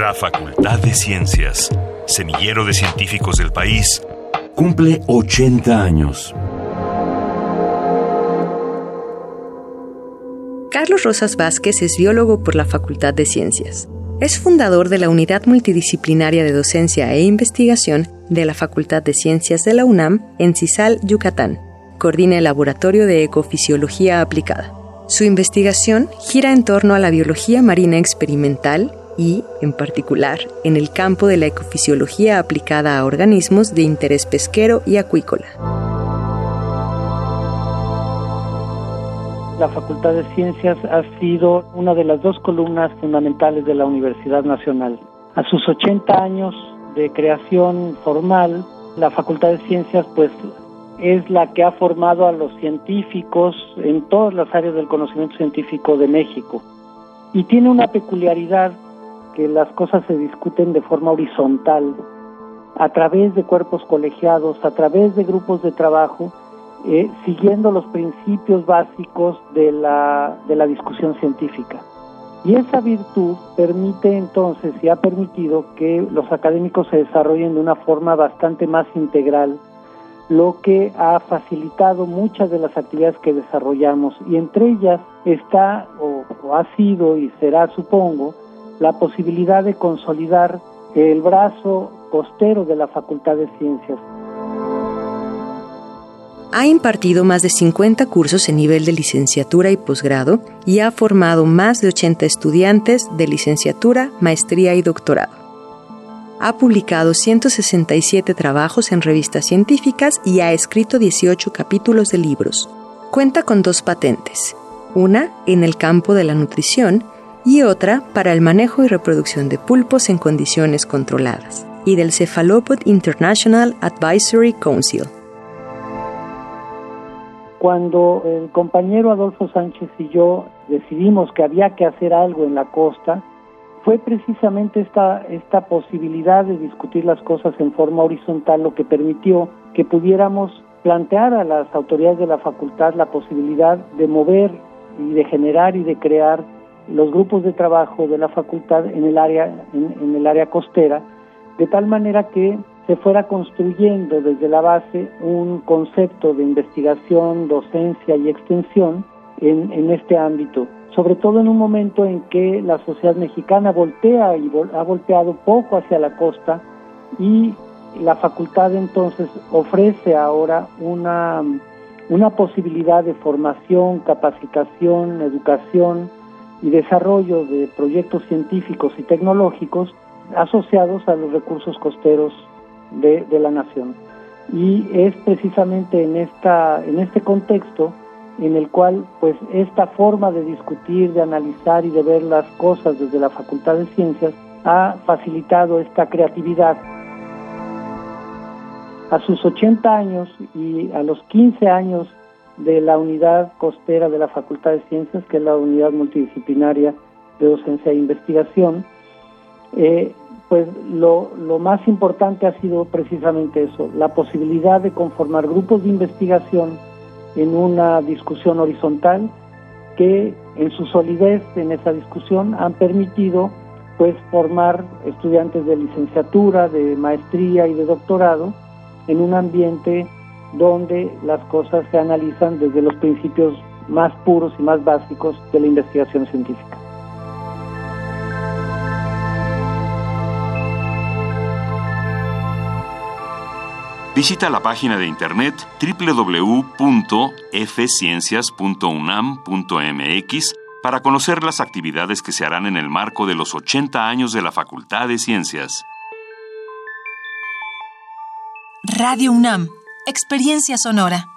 La Facultad de Ciencias, semillero de científicos del país, cumple 80 años. Carlos Rosas Vázquez es biólogo por la Facultad de Ciencias. Es fundador de la Unidad Multidisciplinaria de Docencia e Investigación de la Facultad de Ciencias de la UNAM en Cisal, Yucatán. Coordina el Laboratorio de Ecofisiología Aplicada. Su investigación gira en torno a la biología marina experimental y, en particular, en el campo de la ecofisiología aplicada a organismos de interés pesquero y acuícola. La Facultad de Ciencias ha sido una de las dos columnas fundamentales de la Universidad Nacional. A sus 80 años de creación formal, la Facultad de Ciencias pues es la que ha formado a los científicos en todas las áreas del conocimiento científico de México. Y tiene una peculiaridad que las cosas se discuten de forma horizontal, a través de cuerpos colegiados, a través de grupos de trabajo, eh, siguiendo los principios básicos de la, de la discusión científica. Y esa virtud permite entonces y ha permitido que los académicos se desarrollen de una forma bastante más integral, lo que ha facilitado muchas de las actividades que desarrollamos y entre ellas está o, ha sido y será supongo la posibilidad de consolidar el brazo costero de la Facultad de Ciencias. Ha impartido más de 50 cursos en nivel de licenciatura y posgrado y ha formado más de 80 estudiantes de licenciatura, maestría y doctorado ha publicado 167 trabajos en revistas científicas y ha escrito 18 capítulos de libros. Cuenta con dos patentes, una en el campo de la nutrición y otra para el manejo y reproducción de pulpos en condiciones controladas, y del Cephalopod International Advisory Council. Cuando el compañero Adolfo Sánchez y yo decidimos que había que hacer algo en la costa, fue precisamente esta, esta posibilidad de discutir las cosas en forma horizontal lo que permitió que pudiéramos plantear a las autoridades de la facultad la posibilidad de mover y de generar y de crear los grupos de trabajo de la facultad en el área en, el área costera de tal manera que se fuera construyendo desde la base un concepto de investigación, docencia y extensión en, en este ámbito sobre todo en un momento en que la sociedad mexicana voltea y ha volteado poco hacia la costa y la facultad entonces ofrece ahora una, una posibilidad de formación, capacitación, educación y desarrollo de proyectos científicos y tecnológicos asociados a los recursos costeros de, la nación. Y es precisamente en, esta, en este contexto en el cual pues esta forma de discutir, de analizar y de ver las cosas desde la Facultad de Ciencias ha facilitado esta creatividad. A sus 80 años y a los 15 años de la unidad costera de la Facultad de Ciencias, que es la unidad multidisciplinaria de docencia e investigación, eh, pues lo, lo más importante ha sido precisamente eso, la posibilidad de conformar grupos de investigación en una discusión horizontal que en su solidez en esa discusión han permitido pues formar estudiantes de licenciatura, de maestría y de doctorado en un ambiente donde las cosas se analizan desde los principios más puros y más básicos de la investigación científica. Visita la página de internet www.fciencias.unam.mx para conocer las actividades que se harán en el marco de los 80 años de la Facultad de Ciencias. Radio UNAM, Experiencia Sonora.